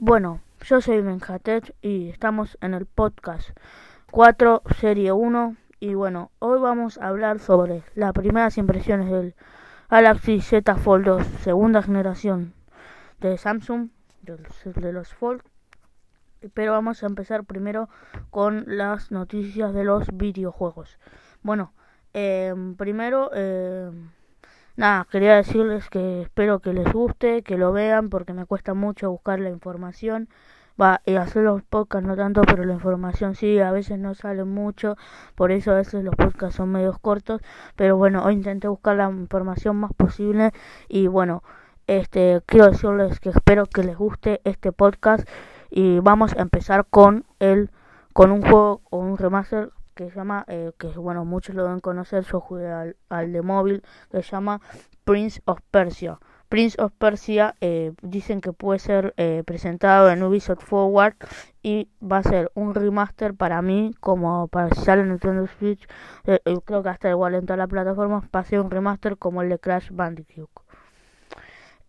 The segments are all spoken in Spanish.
Bueno, yo soy Benjatet y estamos en el podcast 4, serie 1. Y bueno, hoy vamos a hablar sobre las primeras impresiones del Galaxy Z Fold 2, segunda generación de Samsung, de los, Fold. Pero vamos a empezar primero con las noticias de los videojuegos. Bueno, eh, primero... Eh, Nada, quería decirles que espero que les guste, que lo vean, porque me cuesta mucho buscar la información. Va, y hacer los podcasts no tanto, pero la información sí, a veces no sale mucho, por eso a veces los podcasts son medios cortos, pero bueno, hoy intenté buscar la información más posible y bueno, este quiero decirles que espero que les guste este podcast y vamos a empezar con el con un juego o un remaster que se llama, eh, que bueno, muchos lo deben conocer, yo jugué al, al, de móvil, que se llama Prince of Persia. Prince of Persia eh, dicen que puede ser eh, presentado en Ubisoft Forward y va a ser un remaster para mí, como para si sale en Nintendo Switch, eh, creo que hasta igual en todas las plataformas, va a ser un remaster como el de Crash Bandicoot.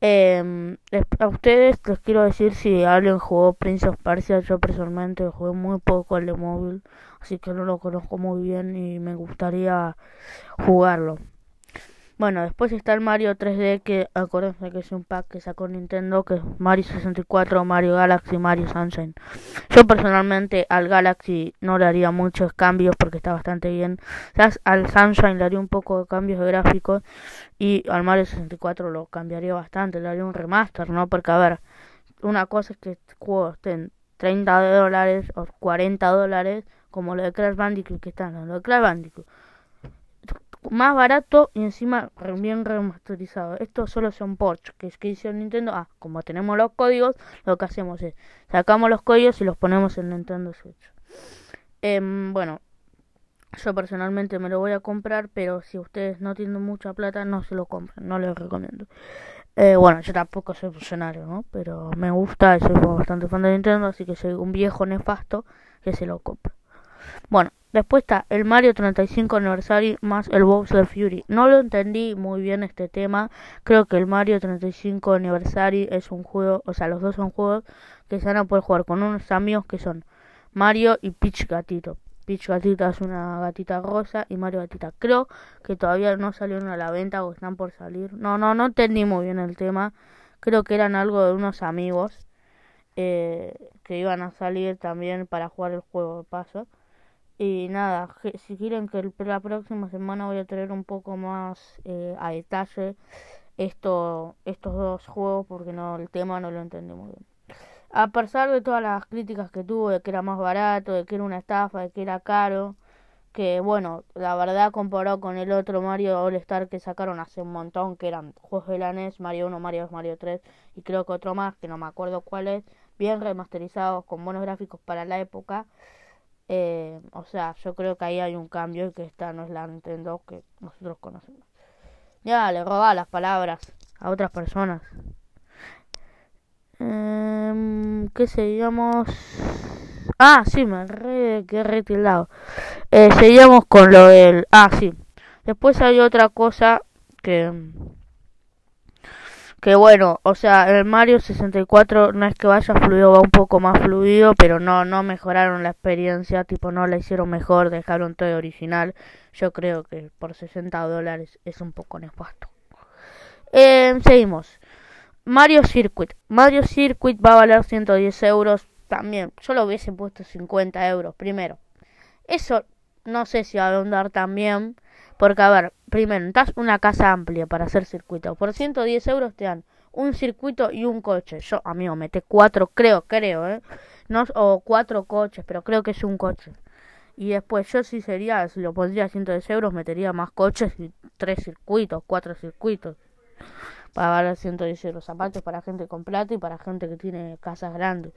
Eh, a ustedes les quiero decir si alguien jugó Prince of Persia, yo personalmente jugué muy poco al de móvil, así que no lo conozco muy bien y me gustaría jugarlo. Bueno, después está el Mario 3D, que acuérdense que es un pack que sacó Nintendo, que es Mario 64, Mario Galaxy, Mario Sunshine. Yo personalmente al Galaxy no le haría muchos cambios porque está bastante bien. Al Sunshine le haría un poco de cambios de gráficos y al Mario 64 lo cambiaría bastante, le haría un remaster, ¿no? Porque a ver, una cosa es que juegos estén 30 dólares o 40 dólares, como lo de Crash Bandicoot que están, lo de Crash Bandicoot más barato y encima bien remasterizado. Esto solo son ports que es que hizo Nintendo. Ah, como tenemos los códigos, lo que hacemos es sacamos los códigos y los ponemos en Nintendo Switch. Em, bueno, yo personalmente me lo voy a comprar, pero si ustedes no tienen mucha plata, no se lo compren, no les recomiendo. Eh, bueno, yo tampoco soy funcionario, ¿no? Pero me gusta soy bastante fan de Nintendo, así que soy un viejo nefasto que se lo compro. Bueno, después está el Mario 35 Anniversary más el Bowser Fury. No lo entendí muy bien este tema. Creo que el Mario 35 Anniversary es un juego, o sea, los dos son juegos que se van a poder jugar con unos amigos que son Mario y Peach Gatito. Peach Gatita es una gatita rosa y Mario Gatita. Creo que todavía no salieron a la venta o están por salir. No, no, no entendí muy bien el tema. Creo que eran algo de unos amigos eh, que iban a salir también para jugar el juego de paso. Y nada, si quieren que la próxima semana voy a tener un poco más eh, a detalle esto, estos dos juegos porque no el tema no lo entendí muy bien. A pesar de todas las críticas que tuvo de que era más barato, de que era una estafa, de que era caro, que bueno, la verdad comparado con el otro Mario All Star que sacaron hace un montón, que eran juegos de la NES, Mario 1, Mario 2, Mario 3 y creo que otro más, que no me acuerdo cuál es, bien remasterizados, con buenos gráficos para la época. Eh, o sea, yo creo que ahí hay un cambio y que esta no es la Nintendo que nosotros conocemos. Ya, le roba las palabras a otras personas. Eh, ¿Qué seguíamos? Ah, sí, me re, que. Eh, seguíamos con lo del... Ah, sí. Después hay otra cosa que que bueno, o sea, el Mario 64 no es que vaya fluido, va un poco más fluido, pero no no mejoraron la experiencia, tipo no la hicieron mejor, dejaron todo original. Yo creo que por 60 dólares es un poco nefasto. Eh, seguimos. Mario Circuit. Mario Circuit va a valer 110 euros también. Yo lo hubiese puesto 50 euros primero. Eso no sé si va a andar también porque, a ver, primero, necesitas una casa amplia para hacer circuito. Por 110 euros te dan un circuito y un coche. Yo, amigo, mete cuatro, creo, creo, ¿eh? No, o cuatro coches, pero creo que es un coche. Y después yo si sería, si lo pondría a 110 euros, metería más coches y tres circuitos, cuatro circuitos. Para valer 110 euros. Aparte para gente con plata y para gente que tiene casas grandes.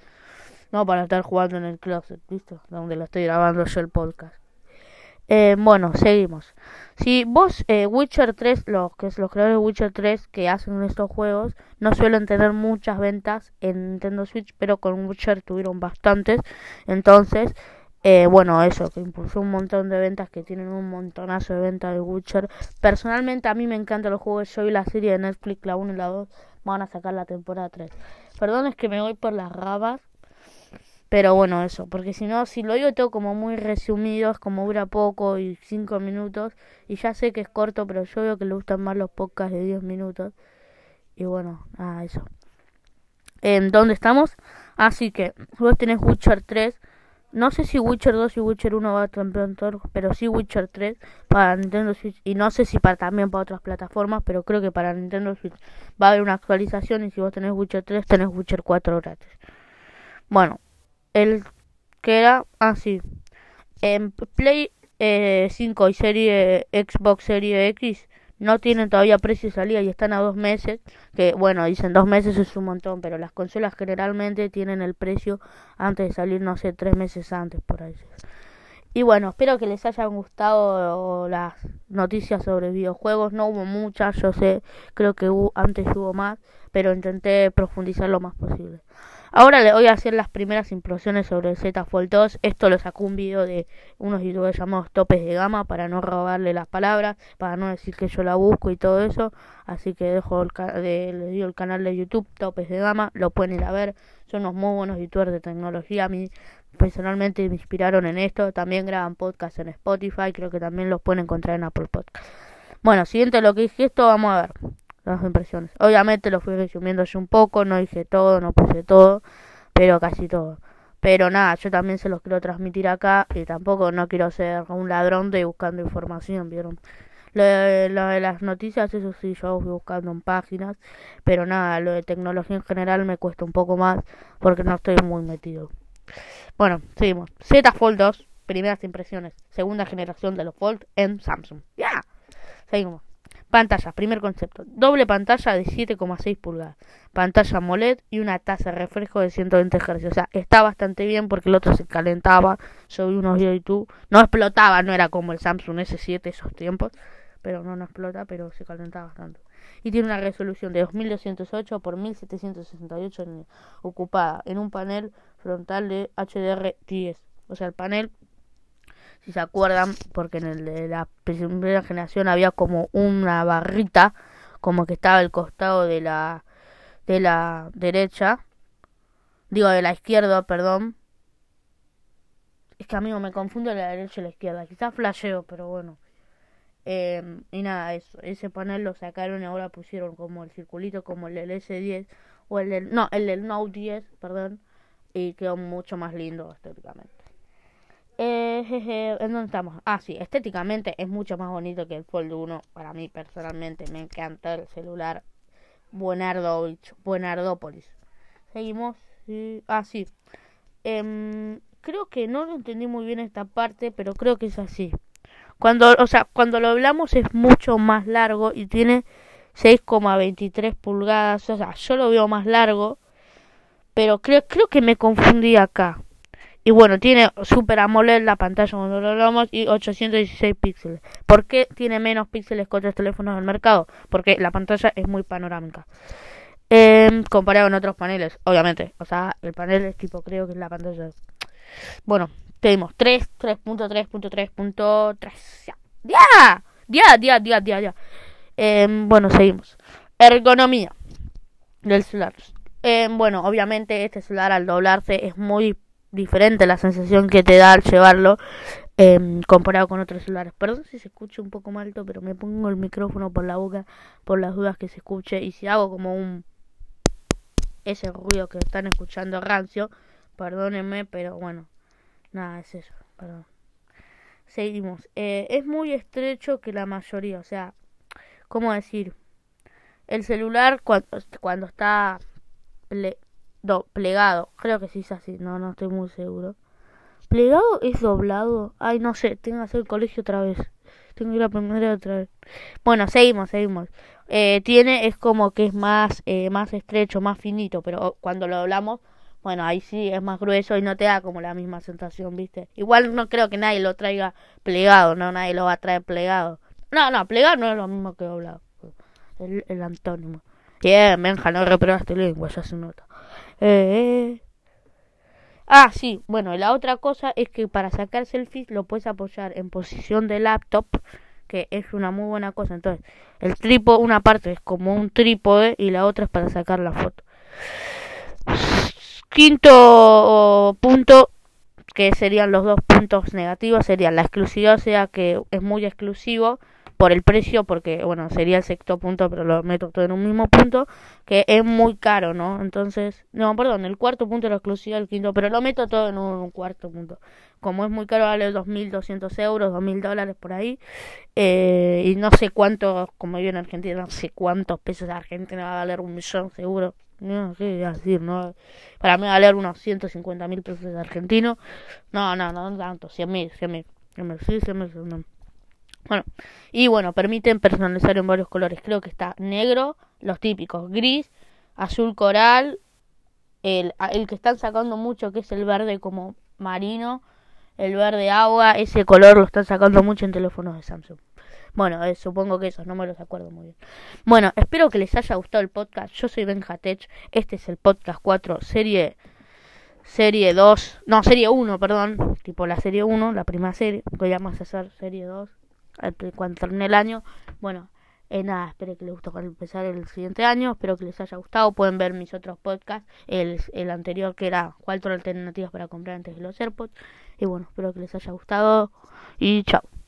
No para estar jugando en el closet, ¿listo? Donde lo estoy grabando yo el podcast. Eh, bueno, seguimos. Si vos, eh, Witcher 3, los que es los creadores de Witcher 3 que hacen estos juegos, no suelen tener muchas ventas en Nintendo Switch, pero con Witcher tuvieron bastantes. Entonces, Eh, bueno, eso, que impulsó un montón de ventas, que tienen un montonazo de ventas de Witcher. Personalmente a mí me encantan los juegos, yo y la serie de Netflix, la 1 y la 2, van a sacar la temporada 3. Perdón, es que me voy por las rabas. Pero bueno, eso, porque si no, si lo digo todo como muy resumido, es como dura poco y 5 minutos. Y ya sé que es corto, pero yo veo que le gustan más los podcasts de 10 minutos. Y bueno, nada, eso. ¿En dónde estamos? Así que vos tenés Witcher 3 no sé si Witcher 2 y Witcher 1 va a campeonar, pero sí Witcher 3 para Nintendo Switch. Y no sé si para también para otras plataformas, pero creo que para Nintendo Switch va a haber una actualización. Y si vos tenés Witcher 3, tenés Witcher 4 gratis. Bueno, el que era así. Ah, en Play eh, 5 y serie Xbox Serie X no tienen todavía precio de salida y están a dos meses, que bueno, dicen dos meses es un montón, pero las consolas generalmente tienen el precio antes de salir, no sé, tres meses antes por ahí. Y bueno, espero que les hayan gustado las noticias sobre videojuegos. No hubo muchas, yo sé, creo que antes hubo más, pero intenté profundizar lo más posible. Ahora le voy a hacer las primeras impresiones sobre el Z Fold 2. Esto lo sacó un video de unos youtubers llamados Topes de Gama para no robarle las palabras, para no decir que yo la busco y todo eso. Así que dejo el de, digo el canal de YouTube Topes de Gama, lo pueden ir a ver. Son unos muy buenos youtubers de tecnología. A mí personalmente me inspiraron en esto. También graban podcast en Spotify, creo que también los pueden encontrar en Apple Podcast. Bueno, siguiente lo que dije esto, vamos a ver las impresiones. Obviamente lo fui resumiendo yo un poco, no dije todo, no puse todo, pero casi todo. Pero nada, yo también se los quiero transmitir acá y tampoco no quiero ser un ladrón de buscando información, ¿vieron? Lo de, las noticias, eso sí, yo fui buscando en páginas, pero nada, lo de tecnología en general me cuesta un poco más porque no estoy muy metido. Bueno, seguimos. Z Fold 2, primeras impresiones, segunda generación de los Fold en Samsung. ¡Ya! Seguimos. Pantalla, primer concepto. Doble pantalla de 7,6 pulgadas. Pantalla AMOLED y una tasa de refresco de 120 Hz. O sea, está bastante bien porque el otro se calentaba. Yo vi unos videos de YouTube. No explotaba, no era como el Samsung S7 esos tiempos. Pero no, no explota, pero se calentaba bastante. Y tiene una resolución de 2208 por 1768 ocupada en un panel frontal de HDR10. O sea, el panel si se acuerdan, porque en el de la primera generación había como una barrita, como que estaba al costado de la de la derecha, digo de la izquierda, perdón. Es que amigo me confundo la derecha y la izquierda, quizás flasheo, pero bueno. Eh, y nada, eso, ese panel lo sacaron y ahora pusieron como el circulito como el del S10 o el del no, el del Note 10, perdón, y quedó mucho más lindo estéticamente. ¿En dónde estamos? Ah, sí, estéticamente es mucho más bonito que el Fold 1. Para mí, personalmente, me encanta el celular Buenardovich, Buenardópolis. Seguimos. Ah, sí. Em, creo que no lo entendí muy bien esta parte, pero creo que es así. Cuando, o sea, cuando lo hablamos es mucho más largo y tiene 6,23 pulgadas. O sea, yo lo veo más largo, pero creo, creo que me confundí acá. Y bueno, tiene Super AMOLED la pantalla cuando lo hablamos y 816 píxeles. ¿Por qué tiene menos píxeles que otros teléfonos del mercado? Porque la pantalla es muy panorámica. Eh, comparado con otros paneles, obviamente. O sea, el panel es tipo, creo que es la pantalla. Bueno, tenemos 3, 3.3.3.3. ¡Ya! ¡Ya, ya, ya, ya, ya! Eh, bueno, seguimos. Ergonomía del celular. Eh, bueno, obviamente este celular al doblarse es muy diferente la sensación que te da al llevarlo eh, comparado con otros celulares. Perdón si se escucha un poco más alto, pero me pongo el micrófono por la boca por las dudas que se escuche. Y si hago como un. ese ruido que están escuchando rancio, perdónenme, pero bueno, nada, es eso, perdón. Seguimos. Eh, es muy estrecho que la mayoría, o sea, ¿cómo decir? El celular cuando, cuando está do, plegado. Creo que sí es así, no, no estoy muy seguro. ¿Plegado es doblado? Ay, no sé, tengo que hacer el colegio otra vez. Tengo que ir a aprender otra vez. Bueno, seguimos, seguimos. Eh, tiene, es como que es más, eh, más estrecho, más finito, pero cuando lo doblamos, bueno, ahí sí es más grueso y no te da como la misma sensación, ¿viste? Igual no creo que nadie lo traiga plegado, no, nadie lo va a traer plegado. No, no, plegado no es lo mismo que doblado. El, el antónimo. Bien, Benja, no reprobaste lengua, ya se nota. Eh, Ah, sí, bueno, la otra cosa es que para sacar selfies lo puedes apoyar en posición de laptop, que es una muy buena cosa. Entonces, el trípode, una parte es como un trípode y la otra es para sacar la foto. Quinto punto, que serían los dos puntos negativos, sería la exclusividad, o sea que es muy exclusivo por el precio, porque bueno, sería el sexto punto, pero lo meto todo en un mismo punto, que es muy caro, ¿no? Entonces, no, perdón, el cuarto punto era exclusivo, el quinto, pero lo meto todo en un, cuarto punto. Como es muy caro, vale 2.200 euros, 2.000 dólares por ahí, eh, y no sé cuánto, como yo en Argentina, no sé cuántos pesos de Argentina va a valer un millón seguro. No sé decir, ¿no? Para mí va a valer unos 150 mil pesos de argentino. No, no, no, no tanto, 100 mil, 100 mil. Sí, 100 mil, bueno, y bueno, permiten personalizar en varios colores. Creo que está negro, los típicos, gris, azul coral, el, el que están sacando mucho que es el verde como marino, el verde agua, ese color lo están sacando mucho en teléfonos de Samsung. Bueno, eh, supongo que esos no me los acuerdo muy bien. Bueno, espero que les haya gustado el podcast. Yo soy Benjatech. Este es el podcast 4, serie serie 2, no, serie 1, perdón, tipo la serie 1, la primera serie, que vamos a hacer serie 2 cuando termine el año. Bueno, eh, nada, espero que les guste para empezar el siguiente año. Espero que les haya gustado. Pueden ver mis otros podcasts. El, el anterior que era cuatro alternativas para comprar antes de los AirPods. Y bueno, espero que les haya gustado. Y chao.